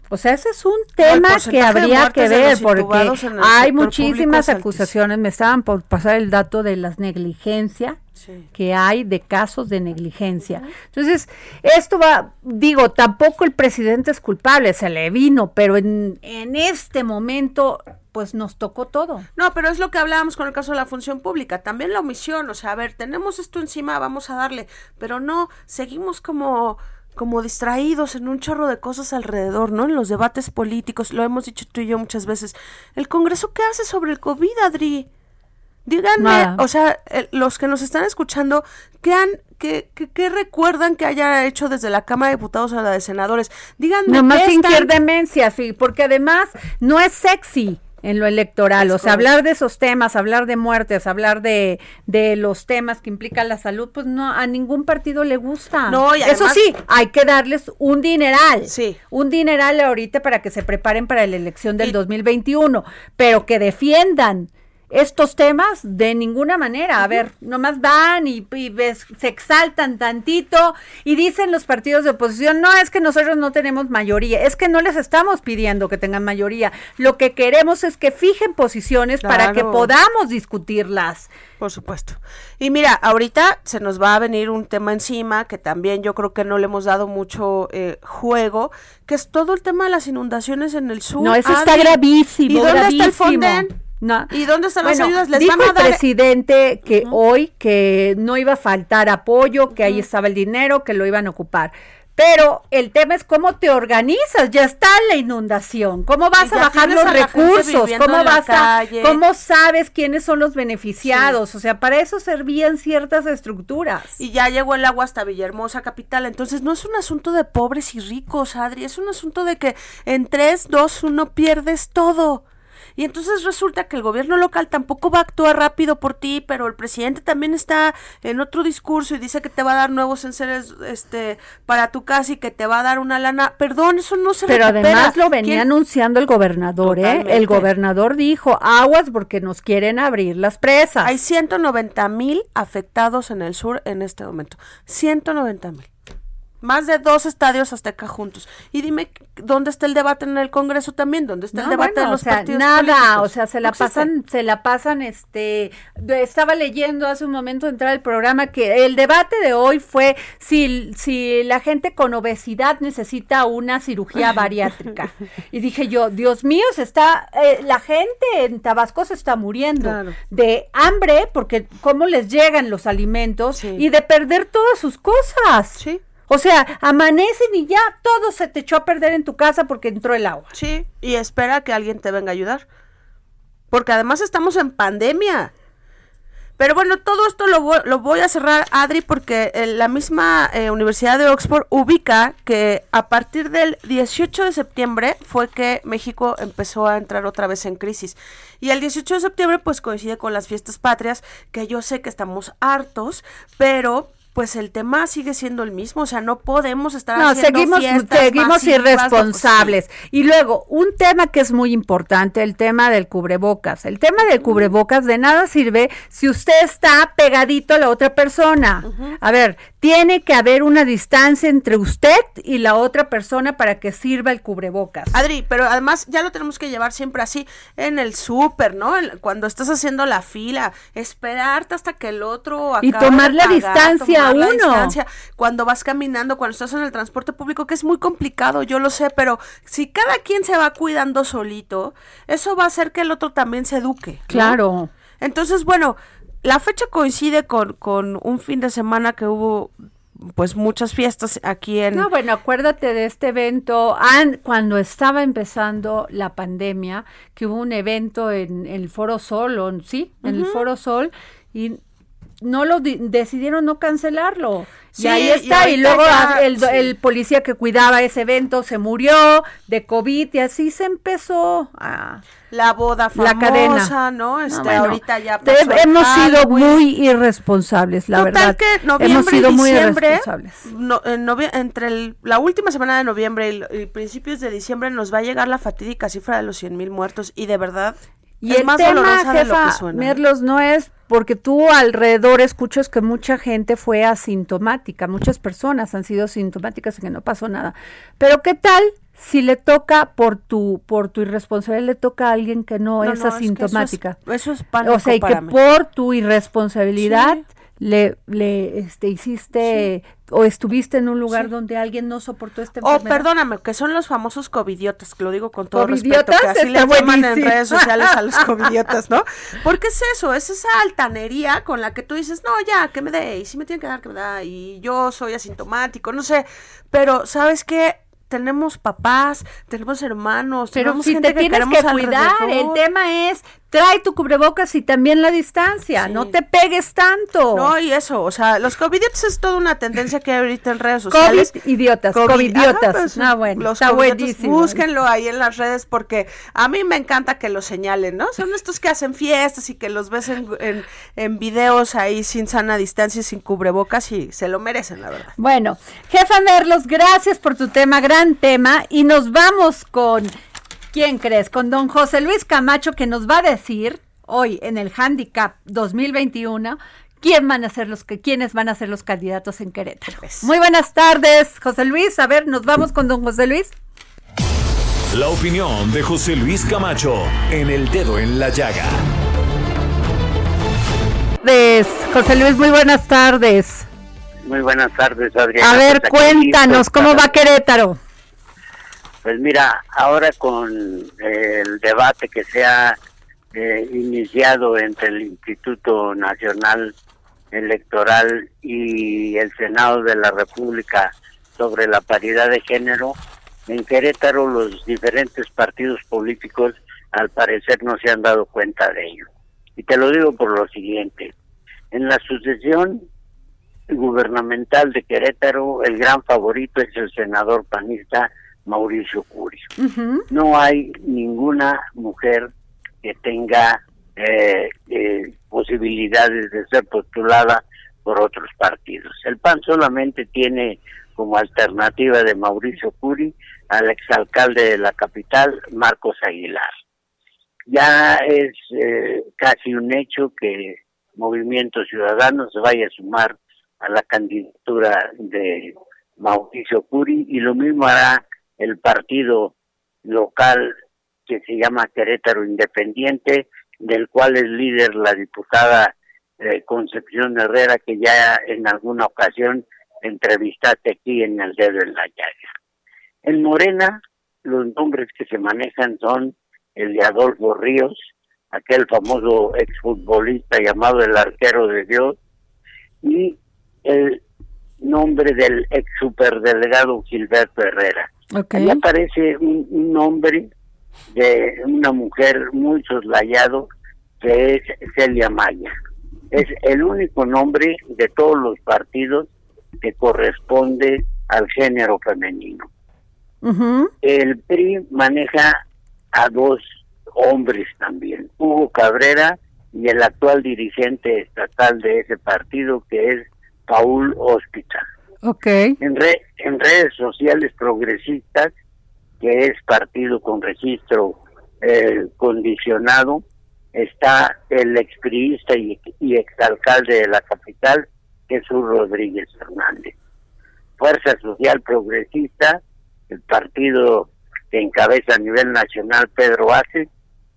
O sea, ese es un tema que habría que ver porque hay muchísimas acusaciones. Me estaban por pasar el dato de las negligencia Sí. que hay de casos de negligencia. Entonces, esto va, digo, tampoco el presidente es culpable, se le vino, pero en, en este momento, pues nos tocó todo. No, pero es lo que hablábamos con el caso de la función pública, también la omisión, o sea, a ver, tenemos esto encima, vamos a darle, pero no, seguimos como como distraídos en un chorro de cosas alrededor, ¿no? En los debates políticos, lo hemos dicho tú y yo muchas veces. ¿El Congreso qué hace sobre el COVID, Adri? Díganme, Nada. o sea, el- los que nos están escuchando, ¿qué, han, qué, qué, qué recuerdan que haya hecho desde la Cámara de Diputados a la de Senadores? Díganme, Nomás ¿qué sin están- demencia, sí, porque además no es sexy en lo electoral, Es o sea, correcto. hablar de esos temas, hablar de muertes, hablar de, de los temas que implican la salud, pues no, a ningún partido le gusta. No, y Eso además- sí, hay que darles un dineral. Sí. Un dineral ahorita para que se preparen para la elección del Y- 2021, pero que defiendan estos temas de ninguna manera. A ver, nomás van y, y ves- se exaltan tantito y dicen los partidos de oposición, no, es que nosotros no tenemos mayoría, es que no les estamos pidiendo que tengan mayoría. Lo que queremos es que fijen posiciones para que podamos discutirlas. Por supuesto. Y mira, ahorita se nos va a venir un tema encima que también yo creo que no le hemos dado mucho eh, juego, que es todo el tema de las inundaciones en el sur. No, eso está Adri. gravísimo. ¿Y dónde está el gravísimo. Fonden? No. ¿Y dónde están las Bueno, ayudas? Les dijo van a el dar presidente que hoy que no iba a faltar apoyo, que ahí estaba el dinero, que lo iban a ocupar. Pero el tema es cómo te organizas, ya está la inundación, cómo vas a bajar los a recursos, cómo vas a, cómo sabes quiénes son los beneficiados, o sea, para eso servían ciertas estructuras. y ya llegó el agua hasta Villahermosa capital. Entonces no es un asunto de pobres y ricos, Adri, es un asunto de que en 3, 2, 1 pierdes todo. Y entonces resulta que el gobierno local tampoco va a actuar rápido por ti, pero el presidente también está en otro discurso y dice que te va a dar nuevos enseres este para tu casa y que te va a dar una lana. Perdón, eso no se Pero recupera. además lo venía ¿Quién- anunciando el gobernador, ¿eh? El gobernador dijo, aguas porque nos quieren abrir las presas. Hay 190 mil afectados en el sur en este momento. 190 mil. Más de dos estadios Azteca juntos. Y dime, ¿dónde está el debate en el Congreso también? ¿Dónde está el debate bueno, de los o sea, partidos nada, políticos? o sea, se la No existe. pasan, se la pasan, este, estaba leyendo hace un momento de entrar al programa que el debate de hoy fue si, si la gente con obesidad necesita una cirugía bariátrica. y dije yo, Dios mío, se está, eh, la gente en Tabasco se está muriendo Claro. de hambre, porque cómo les llegan los alimentos Sí. y de perder todas sus cosas. Sí. O sea, amanecen y ya todo se te echó a perder en tu casa porque entró el agua. Sí, y espera que alguien te venga a ayudar. Porque además estamos en pandemia. Pero bueno, todo esto lo, vo- lo voy a cerrar, Adri, porque eh, la misma eh, Universidad de Oxford ubica que a partir del 18 de septiembre fue que México empezó a entrar otra vez en crisis. Y el 18 de septiembre pues coincide con las fiestas patrias, que yo sé que estamos hartos, pero pues el tema sigue siendo el mismo, o sea, no podemos estar No, haciendo seguimos, fiestas seguimos sí. irresponsables. Y luego, un tema que es muy importante, el tema del cubrebocas. El tema del cubrebocas de nada sirve si usted está pegadito a la otra persona. A ver, tiene que haber una distancia entre usted y la otra persona para que sirva el cubrebocas. Adri, pero además ya lo tenemos que llevar siempre así en el súper, ¿no? En- cuando estás haciendo la fila, esperarte hasta que el otro Y acabe tomar de la pagar, distancia tomar la uno. distancia. Cuando vas caminando, cuando estás en el transporte público, que es muy complicado, yo lo sé, pero si cada quien se va cuidando solito, eso va a hacer que el otro también se eduque. ¿no? Claro. Entonces, bueno, la fecha coincide con, con un fin de semana que hubo pues muchas fiestas aquí en... No, bueno, acuérdate de este evento, an- cuando estaba empezando la pandemia, que hubo un evento en el Foro Sol, sí, en el Foro Sol, y no lo di- decidieron no cancelarlo. Sí, y ahí está, y, luego ya, el, sí. el policía que cuidaba ese evento se murió de COVID y así se empezó a... la boda La famosa, cadena. ¿no? Este, No, bueno, ahorita ya pasó hemos sido muy irresponsables, la Total verdad. que noviembre hemos sido y muy irresponsables. no- en entre el- la última semana de noviembre y principios de diciembre nos va a llegar la fatídica cifra de los 100 mil muertos y de verdad Y es el más tema, dolorosa de lo jefa, que suena. Merlos, no es porque tú alrededor escuchas que mucha gente fue asintomática, muchas personas han sido asintomáticas y que no pasó nada. Pero ¿qué tal si le toca por tu por tu irresponsabilidad le toca a alguien que no, No, es no, es que eso es- asintomática? eso es pánico o sea, y que mí. por tu irresponsabilidad Sí. Le le este hiciste o estuviste en un lugar Sí. donde alguien no soportó esta Oh, enfermedad. perdóname, que son los famosos covidiotas, que lo digo con todo respeto, que así les llaman en redes sociales a los covidiotas, ¿no? Porque es eso, es esa altanería con la que tú dices, no, ya, que me dé, y si me tienen que dar, que me da, y yo soy asintomático, no sé, pero ¿sabes qué? Tenemos papás, tenemos hermanos, Pero tenemos si gente te que tienes que cuidar, el tema es trae tu cubrebocas y también la distancia, Sí. no te pegues tanto. No, y eso, o sea, los covidiotas es toda una tendencia que hay ahorita en redes COVID sociales. idiotas, COVID- covidiotas. Ajá, pues, Ah, bueno, los está buenísimo. Búsquenlo ahí en las redes porque a mí me encanta que los señalen, ¿no? Son estos que hacen fiestas y que los ves en, en, en videos ahí sin sana distancia y sin cubrebocas y se lo merecen, la verdad. Bueno, jefa Merlos, gracias por tu tema, gran tema. Y nos vamos con, ¿quién crees? Con don José Luis Camacho que nos va a decir hoy en el Handicap 2021 quién van a ser los que, quiénes van a ser los candidatos en Querétaro. Muy buenas tardes, José Luis. A ver, nos vamos con don José Luis. La opinión de José Luis Camacho en el dedo en la llaga. José Luis, muy buenas tardes. Muy buenas tardes, Adriana. A ver, Pues cuéntanos, listo ¿cómo va Querétaro? Pues mira, ahora con eh, el debate que se ha eh, iniciado entre el Instituto Nacional Electoral y el Senado de la República sobre la paridad de género, en Querétaro los diferentes partidos políticos al parecer no se han dado cuenta de ello. Y te lo digo por lo siguiente. En la sucesión gubernamental de Querétaro, el gran favorito es el senador panista Mauricio Curi. Ujú. No hay ninguna mujer que tenga eh, eh, posibilidades de ser postulada por otros partidos. El PAN solamente tiene como alternativa de Mauricio Curi al exalcalde de la capital, Marcos Aguilar. Ya es eh, casi un hecho que Movimiento Ciudadano se vaya a sumar a la candidatura de Mauricio Curi y lo mismo hará el partido local que se llama Querétaro Independiente, del cual es líder la diputada eh, Concepción Herrera, que ya en alguna ocasión entrevistaste aquí en el dedo en la llaga. En Morena, los nombres que se manejan son el de Adolfo Ríos, aquel famoso exfutbolista llamado el arquero de Dios, y el nombre del ex superdelegado Gilberto Herrera. Ahí aparece un, un nombre de una mujer muy soslayado que es Celia Maya. Es el único nombre de todos los partidos que corresponde al género femenino. El PRI maneja a dos hombres también, Hugo Cabrera y el actual dirigente estatal de ese partido que es Paul Hospital. Okay. En, en redes sociales progresistas, que es partido con registro eh, condicionado, está el expriista y, y exalcalde de la capital, Jesús Rodríguez Fernández. Fuerza Social Progresista, el partido que encabeza a nivel nacional Pedro Ace,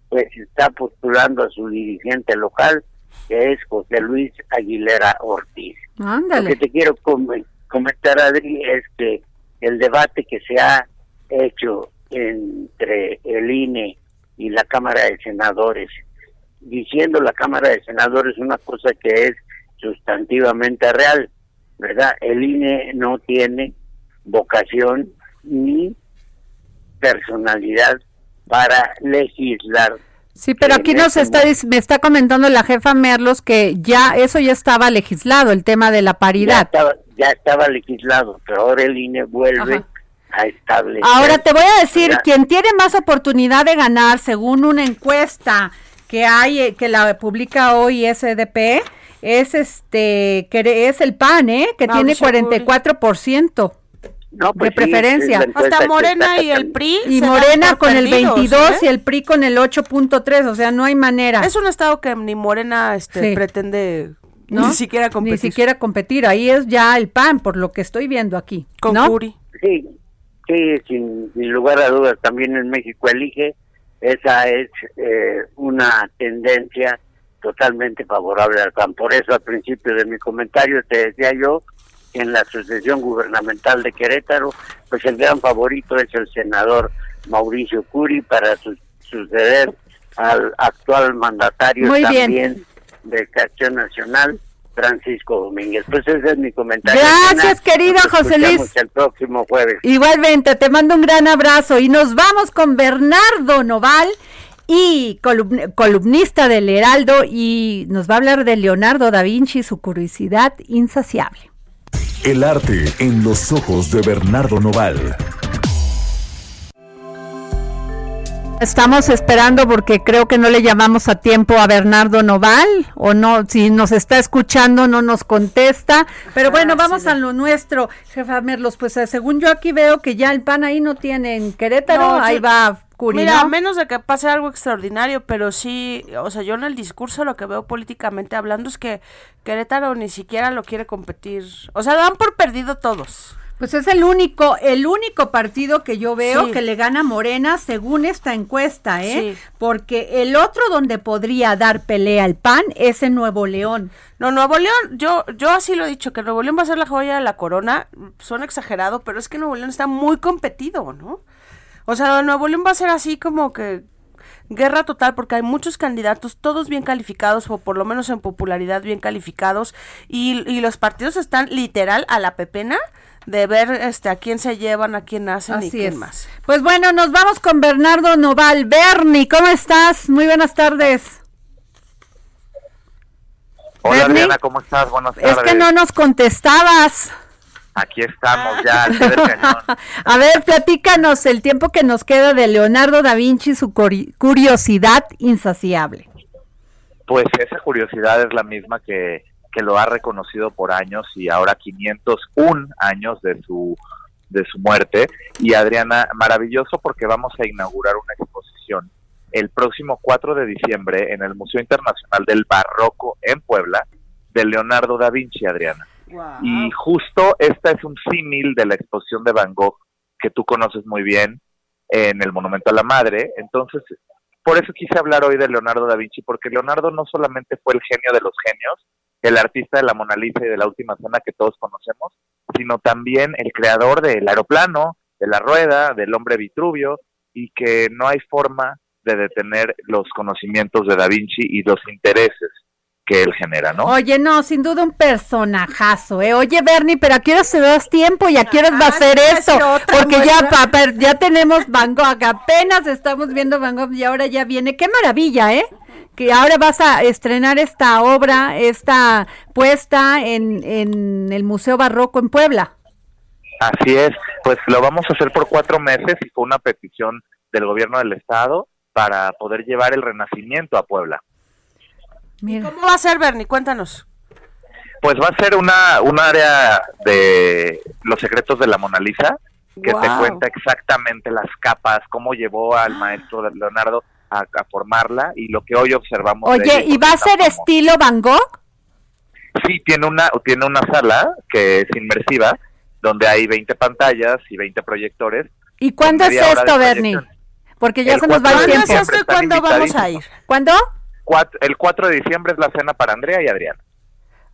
pues está postulando a su dirigente local, que es José Luis Aguilera Ortiz. Lo que te quiero comentar, Adri, es que el debate que se ha hecho entre el INE y la Cámara de Senadores, diciendo la Cámara de Senadores una cosa que es sustantivamente real, ¿verdad? El INE no tiene vocación ni personalidad para legislar. Sí, pero aquí nos está me está comentando la jefa Merlos que ya eso ya estaba legislado, el tema de la paridad. Ya estaba, legislado, pero ahora el INE vuelve a establecer. Ahora te voy a decir, quien tiene más oportunidad de ganar, según una encuesta que hay, eh, que la publica hoy SDP, es este, que es el PAN, ¿eh? Que tiene 44%. No, pues de preferencia. Hasta Morena y el PRI. Y Morena con el 22 ¿eh? y el PRI con el 8.3, o sea, no hay manera. Es un estado que ni Morena este, pretende ni siquiera competir. Ni siquiera competir, ahí es ya el PAN, por lo que estoy viendo aquí. Con ¿no? Sí, sí, sin, lugar a dudas, también en México elige, esa es eh, una tendencia totalmente favorable al PAN. Por eso al principio de mi comentario te decía yo en la Asociación Gubernamental de Querétaro, pues el gran favorito es el senador Mauricio Curi para suceder al actual mandatario también de Acción Nacional, Francisco Domínguez. Pues ese es mi comentario. Gracias, querido José Luis. El próximo jueves. Igualmente, te mando un gran abrazo y nos vamos con Bernardo Noval y columnista del Heraldo y nos va a hablar de Leonardo da Vinci y su curiosidad insaciable. El arte en los ojos de Bernardo Noval. Estamos esperando porque creo que no le llamamos a tiempo a Bernardo Noval o no, si nos está escuchando no nos contesta, pero bueno, ah, vamos a lo nuestro, jefa Merlos, pues eh, según yo aquí veo que ya el pan ahí no tiene en Querétaro, ahí va Mira, a menos de que pase algo extraordinario, pero sí, o sea, yo en el discurso lo que veo políticamente hablando es que Querétaro ni siquiera lo quiere competir. O sea, dan por perdido todos. Pues es el único, el único partido que yo veo que le gana Morena según esta encuesta, ¿eh? Porque el otro donde podría dar pelea al PAN es en Nuevo León. No, Nuevo León, yo, yo así lo he dicho, que Nuevo León va a ser la joya de la corona, suena exagerado, pero es que Nuevo León está muy competido, ¿no? O sea, Nuevo León va a ser así como que guerra total porque hay muchos candidatos, todos bien calificados o por lo menos en popularidad bien calificados y, y los partidos están literal a la pepena de ver este a quién se llevan, a quién hacen y quién más. Pues bueno, nos vamos con Bernardo Noval. Bernie, ¿cómo estás? Muy buenas tardes. Hola Diana, ¿cómo estás? Buenas tardes. Es que no nos contestabas. Aquí estamos ya al del cañón. A ver, platícanos el tiempo que nos queda de Leonardo da Vinci y su curiosidad insaciable. Pues esa curiosidad es la misma que, que lo ha reconocido por años y ahora 501 años de su de su muerte. Y Adriana, maravilloso porque vamos a inaugurar una exposición el próximo 4 de diciembre en el Museo Internacional del Barroco en Puebla de Leonardo da Vinci, Adriana. Y justo esta es un símil de la exposición de Van Gogh que tú conoces muy bien en el Monumento a la Madre. Entonces, por eso quise hablar hoy de Leonardo da Vinci, porque Leonardo no solamente fue el genio de los genios, el artista de la Mona Lisa y de la Última Cena que todos conocemos, sino también el creador del aeroplano, de la rueda, del hombre Vitruvio, y que no hay forma de detener los conocimientos de Da Vinci y los intereses que él genera, ¿no? Oye, no, sin duda un personajazo, ¿eh? Oye, Bernie, pero ¿a qué hora se das tiempo y a qué hora va a hacer esto? Porque ya, ya tenemos Van Gogh, apenas estamos viendo Van Gogh y ahora ya viene. ¡Qué maravilla, eh! Que ahora vas a estrenar esta obra, esta puesta en, en el Museo Barroco en Puebla. Así es, pues lo vamos a hacer por cuatro meses y fue una petición del gobierno del estado para poder llevar el renacimiento a Puebla. ¿Cómo va a ser, Bernie? Cuéntanos. Pues va a ser una un área de los secretos de la Mona Lisa que te cuenta exactamente las capas, cómo llevó al maestro de Leonardo a, a formarla y lo que hoy observamos. de Oye, ella, ¿y va a ser estilo Van Gogh? Sí, tiene una, tiene una sala que es inmersiva, donde hay 20 pantallas y 20 proyectores. ¿Y cuándo es esto, Bernie? Porque ya El se nos va el tiempo. diciembre están ¿Cuándo vamos a ir? ¿Cuándo? Cuat- el 4 de diciembre es la cena para Andrea y Adrián.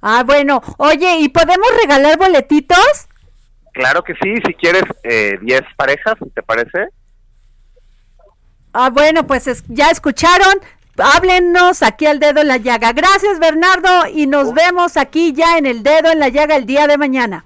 Ah, bueno. Oye, ¿y podemos regalar boletitos? Claro que sí, si quieres eh, 10 parejas, ¿te parece? Ah, bueno, pues es- ya escucharon. Háblenos aquí al dedo en la llaga. Gracias, Bernardo, y nos vemos aquí ya en el dedo en la llaga el día de mañana.